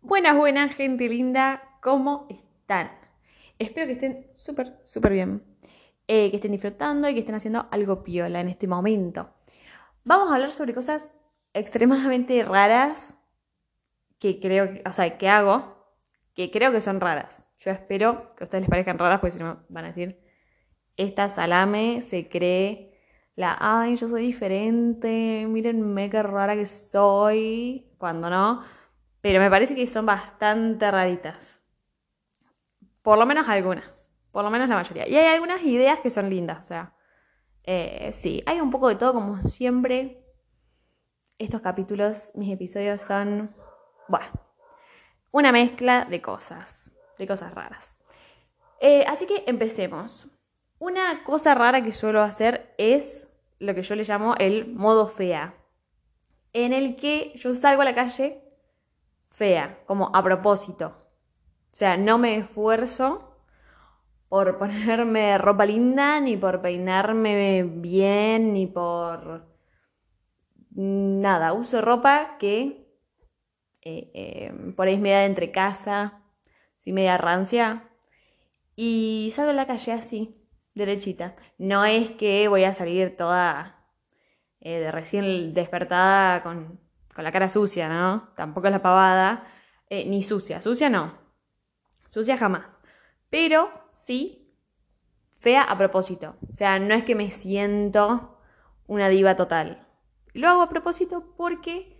Buenas, buenas, gente linda, ¿cómo están? Espero que estén súper, súper bien. Eh, que estén disfrutando y que estén haciendo algo piola en este momento. Vamos a hablar sobre cosas extremadamente raras que creo, o sea, que hago, que creo que son raras. Yo espero que a ustedes les parezcan raras, porque si no van a decir, esta salame se cree la, ay, yo soy diferente, mírenme qué rara que soy, cuando no. Pero me parece que son bastante raritas. Por lo menos algunas. Por lo menos la mayoría. Y hay algunas ideas que son lindas. O sea, eh, sí, hay un poco de todo como siempre. Estos capítulos, mis episodios son, bueno, una mezcla de cosas. De cosas raras. Eh, así que empecemos. Una cosa rara que suelo hacer es lo que yo le llamo el modo fea. En el que yo salgo a la calle fea, como a propósito. O sea, no me esfuerzo por ponerme ropa linda, ni por peinarme bien, ni por nada. Uso ropa que eh, eh, por ahí es media de entre casa, media rancia. Y salgo a la calle así, derechita. No es que voy a salir toda eh, de recién despertada con, con la cara sucia, ¿no? Tampoco es la pavada. Eh, ni sucia, sucia no. Sucia jamás. Pero sí, fea a propósito. O sea, no es que me siento una diva total. Lo hago a propósito porque,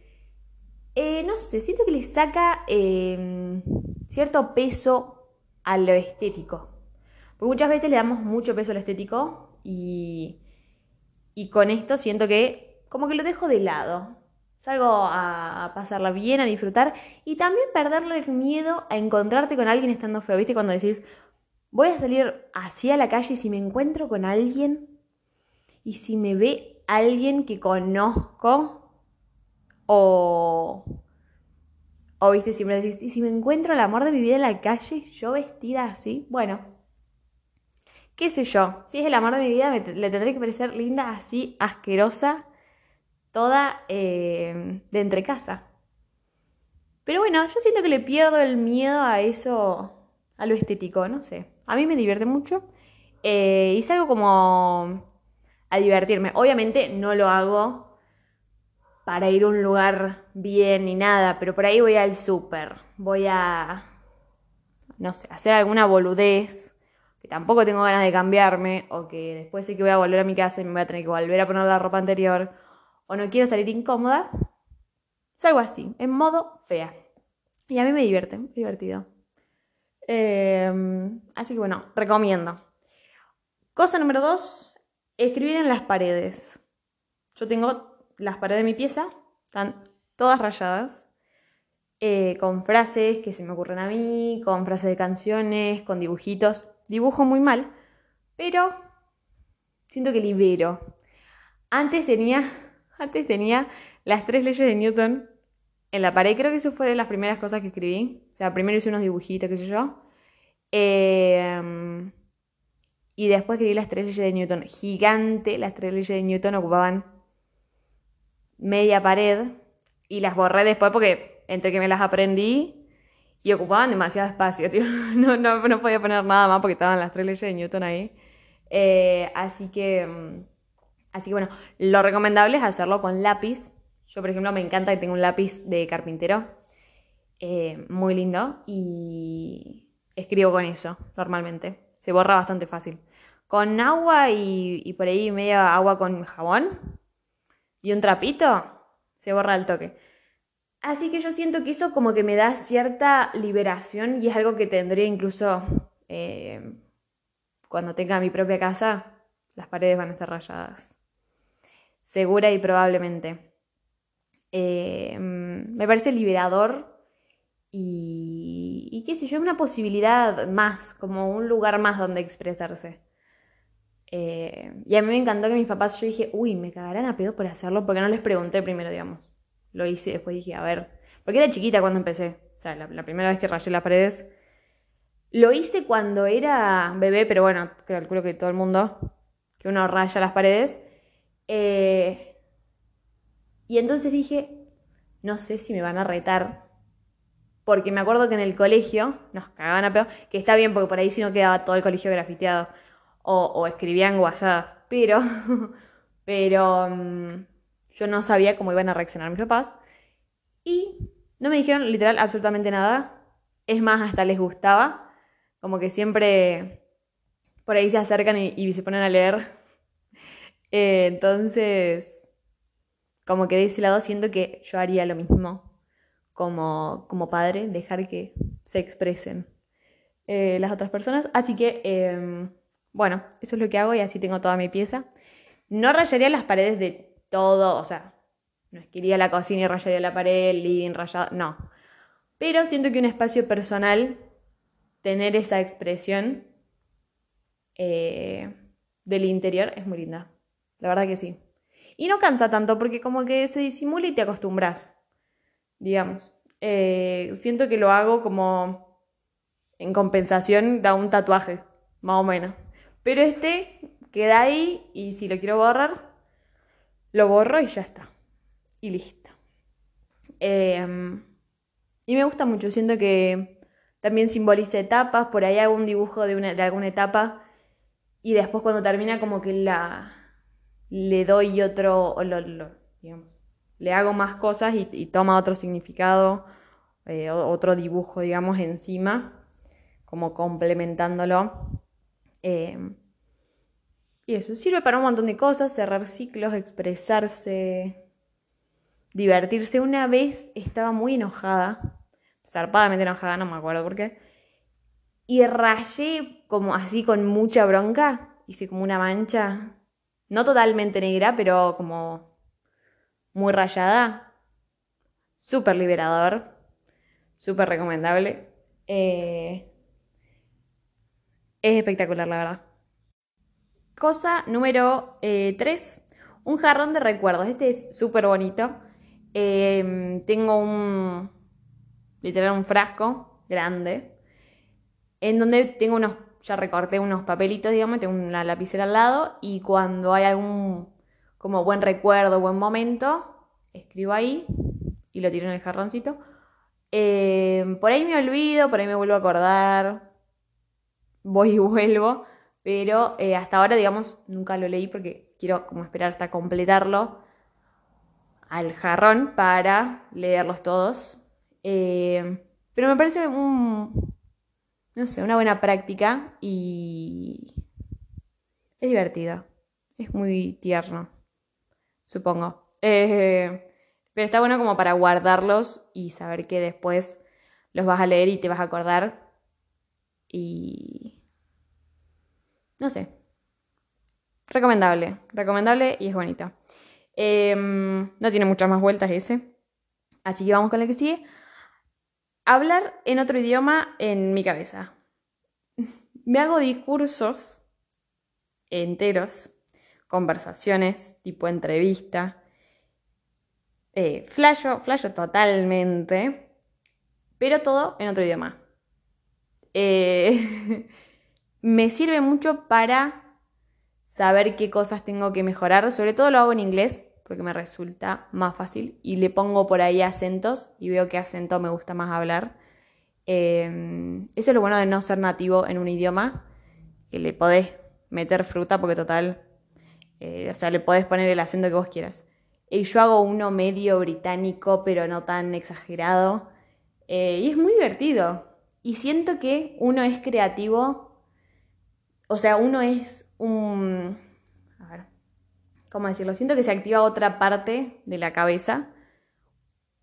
eh, no sé, siento que le saca eh, cierto peso a lo estético. Porque muchas veces le damos mucho peso al estético y, y con esto siento que como que lo dejo de lado. Salgo a, pasarla bien, a disfrutar y también perderle el miedo a encontrarte con alguien estando feo. ¿Viste? Cuando decís, voy a salir así a la calle y si me encuentro con alguien y si me ve alguien que conozco o... O viste, siempre decís, y si me encuentro el amor de mi vida en la calle, yo vestida así, bueno, qué sé yo, si es el amor de mi vida, le tendré que parecer linda así, asquerosa, toda eh, de entre casa. Pero bueno, yo siento que le pierdo el miedo a eso, a lo estético, no sé. A mí me divierte mucho eh, y salgo como a divertirme. Obviamente no lo hago para ir a un lugar bien ni nada, pero por ahí voy al súper, voy a, no sé, hacer alguna boludez, que tampoco tengo ganas de cambiarme, o que después sé que voy a volver a mi casa y me voy a tener que volver a poner la ropa anterior, o no quiero salir incómoda, salgo así, en modo fea. Y a mí me divierte, divertido. Eh, así que bueno, recomiendo. Cosa número dos, escribir en las paredes. Yo tengo las paredes de mi pieza, están todas rayadas, eh, con frases que se me ocurren a mí, con frases de canciones, con dibujitos. Dibujo muy mal, pero siento que libero. Antes tenía, antes tenía las tres leyes de Newton en la pared. Creo que eso fue de las primeras cosas que escribí. O sea, primero hice unos dibujitos, qué sé yo. Eh, y después escribí las tres leyes de Newton. Gigante, las tres leyes de Newton ocupaban media pared y las borré después porque entre que me las aprendí y ocupaban demasiado espacio, tío. No, no, no podía poner nada más porque estaban las tres leyes de Newton ahí. Eh, así que, mm, así que bueno, lo recomendable es hacerlo con lápiz. Yo, por ejemplo, me encanta que tengo un lápiz de carpintero, eh, muy lindo, y escribo con eso normalmente. Se borra bastante fácil. Con agua y, por ahí media agua con jabón y un trapito, se borra el toque. Así que yo siento que eso como que me da cierta liberación y es algo que tendré incluso eh, cuando tenga mi propia casa, las paredes van a estar rayadas. Segura y probablemente. Eh, mm, me parece liberador y, qué sé yo, una posibilidad más, como un lugar más donde expresarse. Eh, y a mí me encantó que mis papás, yo dije, uy, me cagarán a pedo por hacerlo, porque no les pregunté primero, digamos. Lo hice, después dije, a ver, porque era chiquita cuando empecé, o sea, la, la primera vez que rayé las paredes. Lo hice cuando era bebé, pero bueno, calculo que todo el mundo, que uno raya las paredes. Eh, y entonces dije, no sé si me van a retar porque me acuerdo que en el colegio nos cagaban a pedo, que está bien porque por ahí si no quedaba todo el colegio grafiteado o, o escribían guasadas, pero, pero mm, yo no sabía cómo iban a reaccionar mis papás y no me dijeron literal absolutamente nada, es más, hasta les gustaba, como que siempre por ahí se acercan y, se ponen a leer. Eh, entonces, como que de ese lado siento que yo haría lo mismo como, como padre, dejar que se expresen eh, las otras personas. Así que, em, bueno, eso es lo que hago y así tengo toda mi pieza. No rayaría las paredes de todo, o sea, no es que iría a la cocina y rayaría la pared, el rayado, no. Pero siento que un espacio personal, tener esa expresión eh, del interior es muy linda. La verdad que sí. Y no cansa tanto porque como que se disimula y te acostumbras digamos. Eh, siento que lo hago como en compensación da un tatuaje, más o menos. Pero este queda ahí y si lo quiero borrar, lo borro y ya está. Y listo. Em, y me gusta mucho, siento que también simboliza etapas, por ahí hago un dibujo de, una, de alguna etapa y después cuando termina como que la le doy otro, digamos, le hago más cosas y, toma otro significado, eh, otro dibujo, digamos, encima, como complementándolo. Em, y eso sirve para un montón de cosas, cerrar ciclos, expresarse, divertirse. Una vez estaba muy enojada, zarpadamente enojada, no me acuerdo por qué, y rayé como así con mucha bronca, hice como una mancha, no totalmente negra, pero como muy rayada, súper liberador, súper recomendable. Eh, es espectacular, la verdad. Cosa número 3, eh, un jarrón de recuerdos. Este es súper bonito. Em, tengo un, literal, un frasco grande, en donde tengo unos, ya recorté unos papelitos, digamos, tengo una lapicera al lado, y cuando hay algún como buen recuerdo, buen momento, escribo ahí y lo tiro en el jarroncito. Eh, por ahí me olvido, por ahí me vuelvo a acordar, voy y vuelvo, pero eh, hasta ahora, digamos, nunca lo leí porque quiero como esperar hasta completarlo al jarrón para leerlos todos. Eh, pero me parece un, no sé, una buena práctica y es divertido, es muy tierno supongo. Eh, pero está bueno como para guardarlos y saber que después los vas a leer y te vas a acordar. Y... No sé. Recomendable, recomendable y es bonito. Em, no tiene muchas más vueltas ese. Así que vamos con la que sigue. Hablar en otro idioma en mi cabeza. Me hago discursos enteros conversaciones, tipo entrevista. Eh, flasho, flasho totalmente, pero todo en otro idioma. Eh, me sirve mucho para saber qué cosas tengo que mejorar, sobre todo lo hago en inglés porque me resulta más fácil y le pongo por ahí acentos y veo qué acento me gusta más hablar. Eh, eso es lo bueno de no ser nativo en un idioma, que le podés meter fruta porque total eh, o sea, le podés poner el acento que vos quieras. Y yo hago uno medio británico, pero no tan exagerado. Eh, y es muy divertido. Y siento que uno es creativo. O sea, uno es un... A ver, ¿cómo decirlo? Siento que se activa otra parte de la cabeza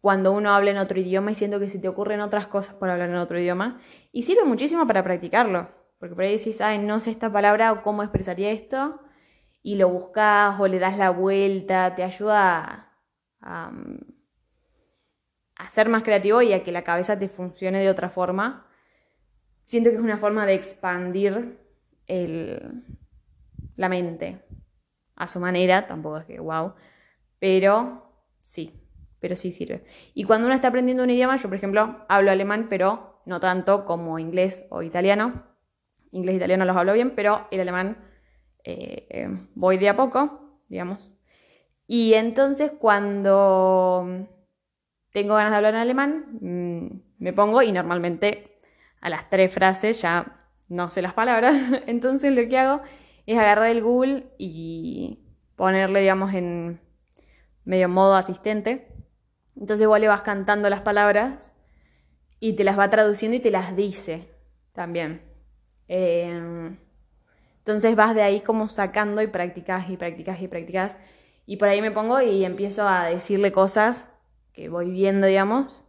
cuando uno habla en otro idioma y siento que se te ocurren otras cosas por hablar en otro idioma. Y sirve muchísimo para practicarlo. Porque por ahí decís, ay, no sé esta palabra o cómo expresaría esto y lo buscas o le das la vuelta, te ayuda a, ser más creativo y a que la cabeza te funcione de otra forma. Siento que es una forma de expandir la mente a su manera, tampoco es que wow, pero sí, pero sí sirve. Y cuando uno está aprendiendo un idioma, yo por ejemplo hablo alemán, pero no tanto como inglés o italiano. Inglés e italiano los hablo bien, pero el alemán eh, voy de a poco, digamos. Y entonces cuando tengo ganas de hablar en alemán, mm, me pongo y normalmente a las tres frases ya no sé las palabras. Entonces lo que hago es agarrar el Google y ponerle, digamos, en medio modo asistente. Entonces vos le vas cantando las palabras y te las va traduciendo y te las dice también. Eh, entonces vas de ahí como sacando y practicas y practicas y practicas. Y por ahí me pongo y empiezo a decirle cosas que voy viendo, digamos,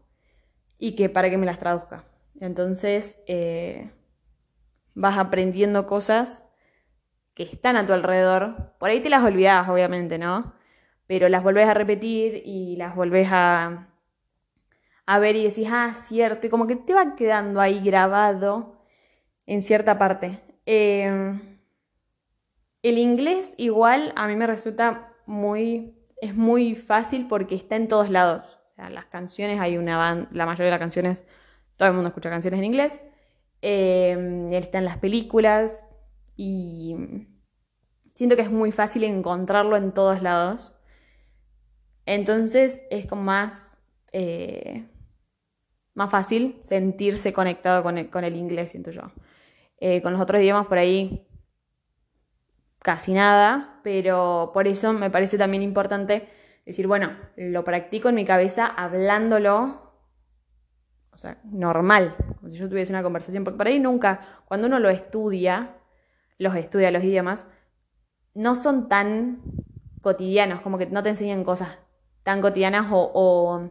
y que para que me las traduzca. Entonces eh, vas aprendiendo cosas que están a tu alrededor. Por ahí te las olvidas, obviamente, ¿no? Pero las volvés a repetir y las volvés a, a ver y decís, ah, cierto, y como que te va quedando ahí grabado en cierta parte. Eh, el inglés igual a mí me resulta muy, es muy fácil porque está en todos lados. O sea, las canciones, hay una banda, la mayoría de las canciones, todo el mundo escucha canciones en inglés. Eh, está en las películas y siento que es muy fácil encontrarlo en todos lados. Entonces es como más, eh, más fácil sentirse conectado con el, inglés, siento yo. Eh, con los otros idiomas por ahí casi nada, pero por eso me parece también importante decir, bueno, lo practico en mi cabeza hablándolo, o sea, normal, como si yo tuviese una conversación, porque por ahí nunca, cuando uno lo estudia, los estudia los idiomas, no son tan cotidianos, como que no te enseñan cosas tan cotidianas o,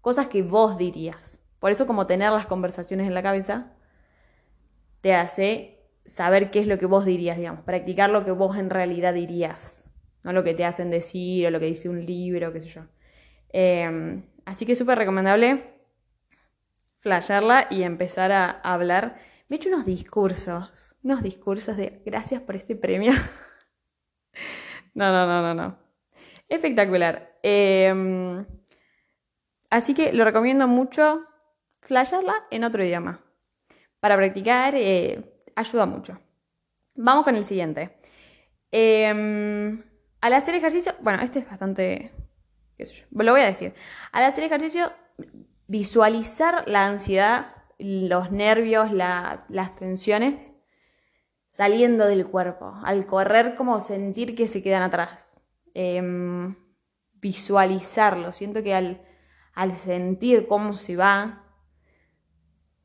cosas que vos dirías. Por eso como tener las conversaciones en la cabeza te hace saber qué es lo que vos dirías, digamos, practicar lo que vos en realidad dirías, no lo que te hacen decir o lo que dice un libro, qué sé yo. Em, así que súper recomendable flashearla y empezar a hablar. Me he hecho unos discursos, unos discursos de gracias por este premio. no, no, no, no, no. Espectacular. Em, así que lo recomiendo mucho flashearla en otro idioma. Para practicar, eh, ayuda mucho. Vamos con el siguiente. Em, al hacer ejercicio, bueno, este es bastante, qué sé yo, lo voy a decir. Al hacer ejercicio, visualizar la ansiedad, los nervios, las tensiones saliendo del cuerpo. Al correr, como sentir que se quedan atrás. Em, visualizarlo. Siento que al, al sentir cómo se va,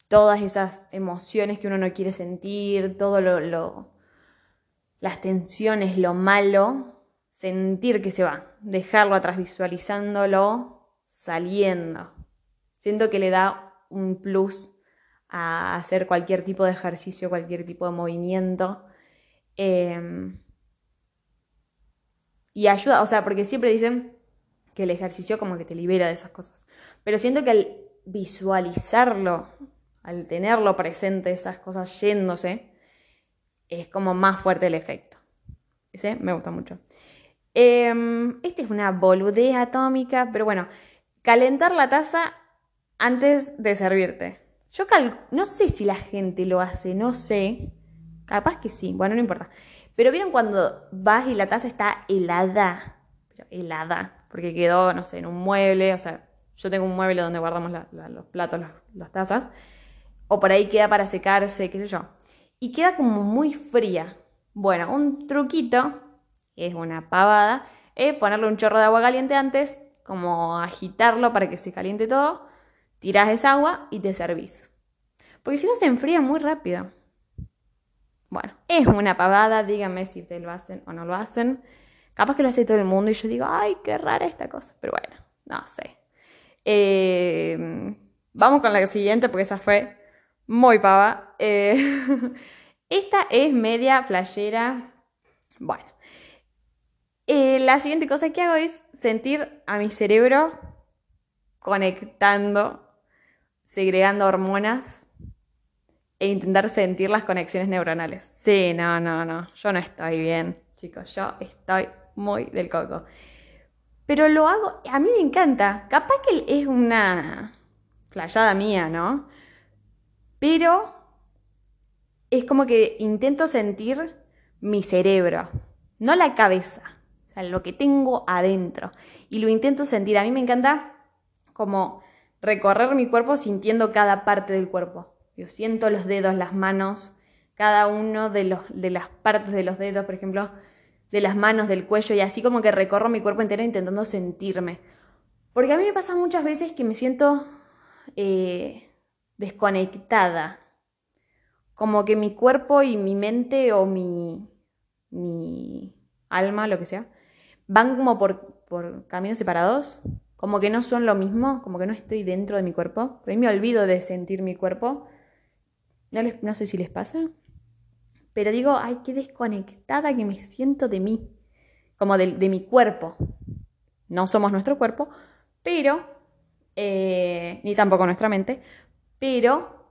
todas esas emociones que uno no quiere sentir, todo lo, las tensiones, lo malo, sentir que se va, dejarlo atrás, visualizándolo, saliendo. Siento que le da un plus a hacer cualquier tipo de ejercicio, cualquier tipo de movimiento. Em, y ayuda, o sea, porque siempre dicen que el ejercicio como que te libera de esas cosas. Pero siento que al visualizarlo al tenerlo presente, esas cosas yéndose, es como más fuerte el efecto. Ese me gusta mucho. Eh, esta es una boludez atómica, pero bueno, calentar la taza antes de servirte. Yo no sé si la gente lo hace, no sé. Capaz que sí, bueno, no importa. Pero vieron cuando vas y la taza está helada, helada, porque quedó, no sé, en un mueble, o sea, yo tengo un mueble donde guardamos los platos, las tazas, o por ahí queda para secarse, qué sé yo. Y queda como muy fría. Bueno, un truquito, es una pavada, es ponerle un chorro de agua caliente antes, como agitarlo para que se caliente todo, tirás esa agua y te servís. Porque si no se enfría muy rápido. Bueno, es una pavada, díganme si ustedes lo hacen o no lo hacen. Capaz que lo hace todo el mundo y yo digo, ay, qué rara esta cosa. Pero bueno, no sé. Eh, vamos con la siguiente porque esa fue muy pava. Eh, esta es media playera. Bueno. Eh, la siguiente cosa que hago es sentir a mi cerebro conectando, segregando hormonas e intentar sentir las conexiones neuronales. Sí, no, no, no. Yo no estoy bien, chicos. Yo estoy muy del coco. Pero lo hago, a mí me encanta. Capaz que es una playada mía, ¿no? Pero es como que intento sentir mi cerebro, no la cabeza, o sea, lo que tengo adentro. Y lo intento sentir. A mí me encanta como recorrer mi cuerpo sintiendo cada parte del cuerpo. Yo siento los dedos, las manos, cada uno de, los, de las partes de los dedos, por ejemplo, de las manos, del cuello, y así como que recorro mi cuerpo entero intentando sentirme. Porque a mí me pasa muchas veces que me siento eh, desconectada. Como que mi cuerpo y mi mente o mi, mi alma, lo que sea, van como por, por caminos separados. Como que no son lo mismo, como que no estoy dentro de mi cuerpo. Por ahí me olvido de sentir mi cuerpo. No, no sé si les pasa. Pero digo, ay, qué desconectada que me siento de mí. Como de, de mi cuerpo. No somos nuestro cuerpo, pero, eh, ni tampoco nuestra mente, pero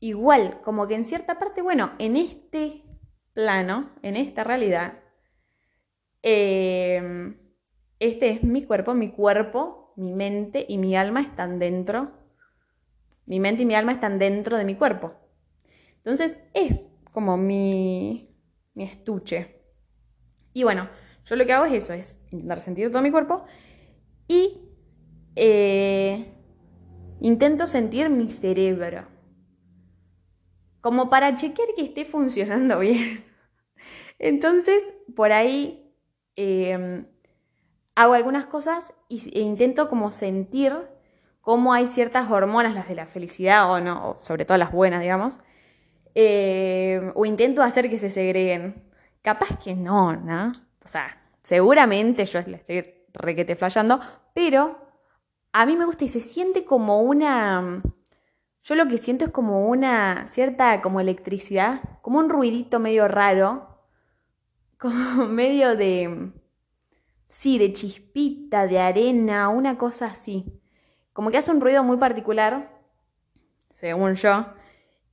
igual, como que en cierta parte, bueno, en este plano, en esta realidad, em, este es mi cuerpo, mi cuerpo, mi mente y mi alma están dentro, mi mente y mi alma están dentro de mi cuerpo. Entonces es como mi, mi estuche. Y bueno, yo lo que hago es eso, es intentar sentir todo mi cuerpo y eh, intento sentir mi cerebro. Como para chequear que esté funcionando bien. Entonces, por ahí em, hago algunas cosas e intento como sentir cómo hay ciertas hormonas, las de la felicidad o no, sobre todo las buenas, digamos, em, o intento hacer que se segreguen. Capaz que no, ¿no? O sea, seguramente yo le estoy requete flayando, pero a mí me gusta y se siente como una... Yo lo que siento es como una cierta como electricidad, como un ruidito medio raro, como medio de... Sí, de chispita, de arena, una cosa así. Como que hace un ruido muy particular, según yo.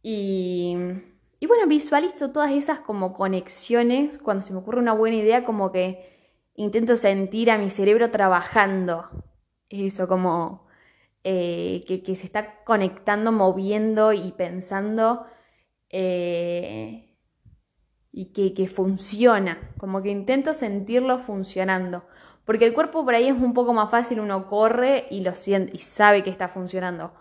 Y, y bueno, visualizo todas esas como conexiones. Cuando se me ocurre una buena idea, como que intento sentir a mi cerebro trabajando eso, como eh, que, se está conectando, moviendo y pensando eh, y que, funciona, como que intento sentirlo funcionando. Porque el cuerpo por ahí es un poco más fácil, uno corre y lo siente y sabe que está funcionando.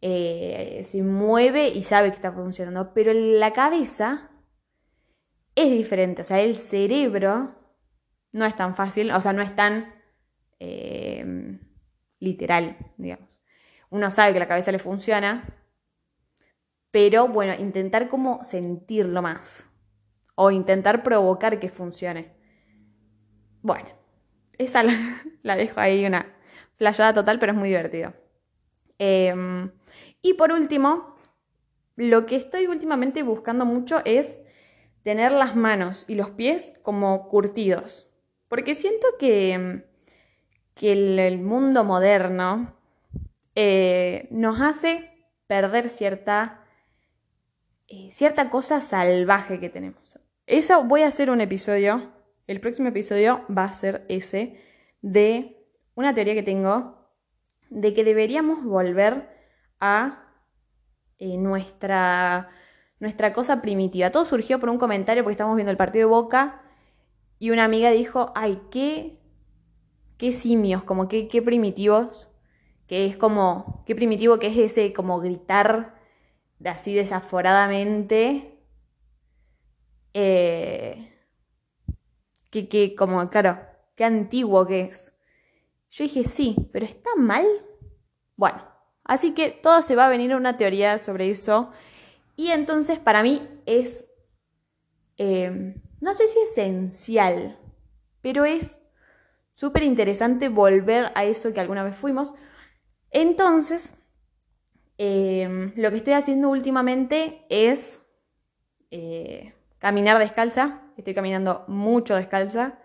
Eh, se mueve y sabe que está funcionando. Pero la cabeza es diferente. O sea, el cerebro no es tan fácil, o sea, no es tan literal, digamos. Uno sabe que la cabeza le funciona, pero bueno, intentar como sentirlo más o intentar provocar que funcione. Bueno, esa la, dejo ahí una playada total, pero es muy divertido. Em, y por último, lo que estoy últimamente buscando mucho es tener las manos y los pies como curtidos. Porque siento que em, que el, mundo moderno eh, nos hace perder cierta, eh, cierta cosa salvaje que tenemos. Eso voy a hacer un episodio, el próximo episodio va a ser ese, de una teoría que tengo de que deberíamos volver a eh, nuestra, nuestra cosa primitiva. Todo surgió por un comentario porque estamos viendo el partido de Boca y una amiga dijo, ay, qué qué simios, como qué, qué primitivos, que es como, qué primitivo que es ese como gritar así desaforadamente. Eh, que, que como, claro, qué antiguo que es. Yo dije, sí, pero ¿está mal? Bueno, así que todo se va a venir una teoría sobre eso. Y entonces para mí es, eh, no sé si esencial, pero es súper interesante volver a eso que alguna vez fuimos. Entonces, em, lo que estoy haciendo últimamente es eh, caminar descalza. Estoy caminando mucho descalza.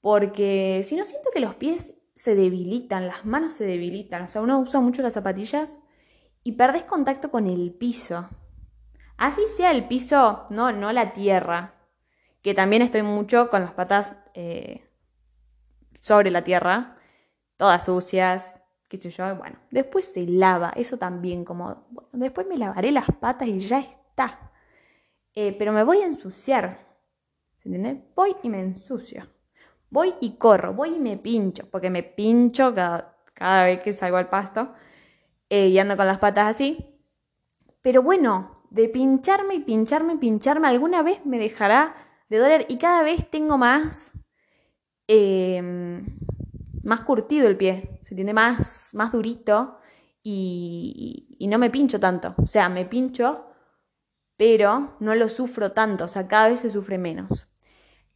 Porque si no, siento que los pies se debilitan, las manos se debilitan. O sea, uno usa mucho las zapatillas y perdes contacto con el piso. Así sea el piso, no, no la tierra. Que también estoy mucho con las patas eh, sobre la tierra, todas sucias, qué sé yo, bueno, después se lava, eso también como, después me lavaré las patas y ya está. Eh, pero me voy a ensuciar, ¿se entiende? Voy y me ensucio. Voy y corro, voy y me pincho, porque me pincho cada, cada vez que salgo al pasto. eh, y ando con las patas así. Pero bueno, de pincharme y pincharme y pincharme, alguna vez me dejará de doler y cada vez tengo más, em, más curtido el pie, se tiende más, más durito y, y no me pincho tanto. O sea, me pincho, pero no lo sufro tanto, o sea, cada vez se sufre menos.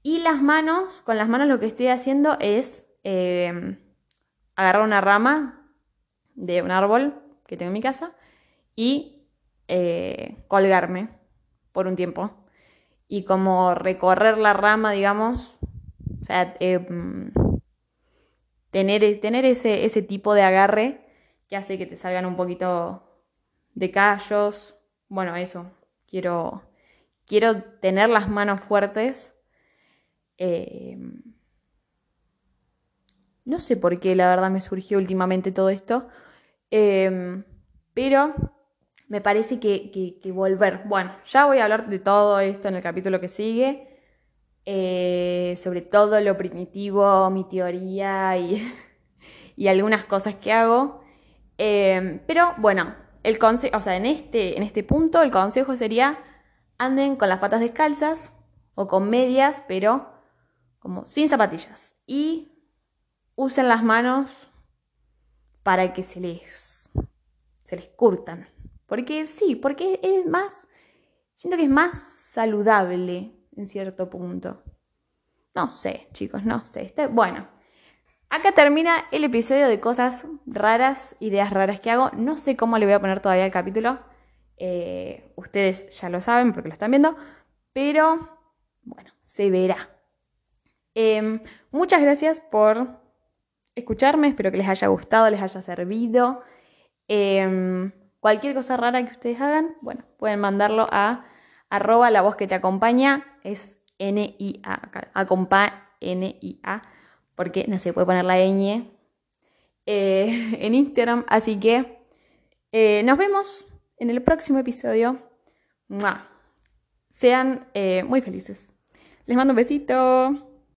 Y las manos, con las manos lo que estoy haciendo es em, agarrar una rama de un árbol que tengo en mi casa y eh, colgarme por un tiempo. Y como recorrer la rama, digamos, o sea, em, tener, tener ese, ese tipo de agarre que hace que te salgan un poquito de callos. Bueno, eso. Quiero, quiero tener las manos fuertes. Em, no sé por qué, la verdad, me surgió últimamente todo esto. Em, pero me parece que, volver. Bueno, ya voy a hablar de todo esto en el capítulo que sigue. Eh, sobre todo lo primitivo, mi teoría y, y algunas cosas que hago. Em, pero bueno, el consejo, o sea, en este, en este punto el consejo sería anden con las patas descalzas o con medias, pero como sin zapatillas. Y usen las manos para que se les, se les curtan. Porque sí, porque es más, siento que es más saludable en cierto punto. No sé, chicos, no sé. bueno, acá termina el episodio de cosas raras, ideas raras que hago. No sé cómo le voy a poner todavía el capítulo. Eh, ustedes ya lo saben porque lo están viendo. Pero, bueno, se verá. Em, muchas gracias por escucharme, espero que les haya gustado, les haya servido. Em, cualquier cosa rara que ustedes hagan, bueno, pueden mandarlo a arroba la voz que te acompaña, es N-I-A, acompa N-I-A, porque no se puede poner la ñ eh, en Instagram, así que eh, nos vemos en el próximo episodio. Sean eh, muy felices. Les mando un besito.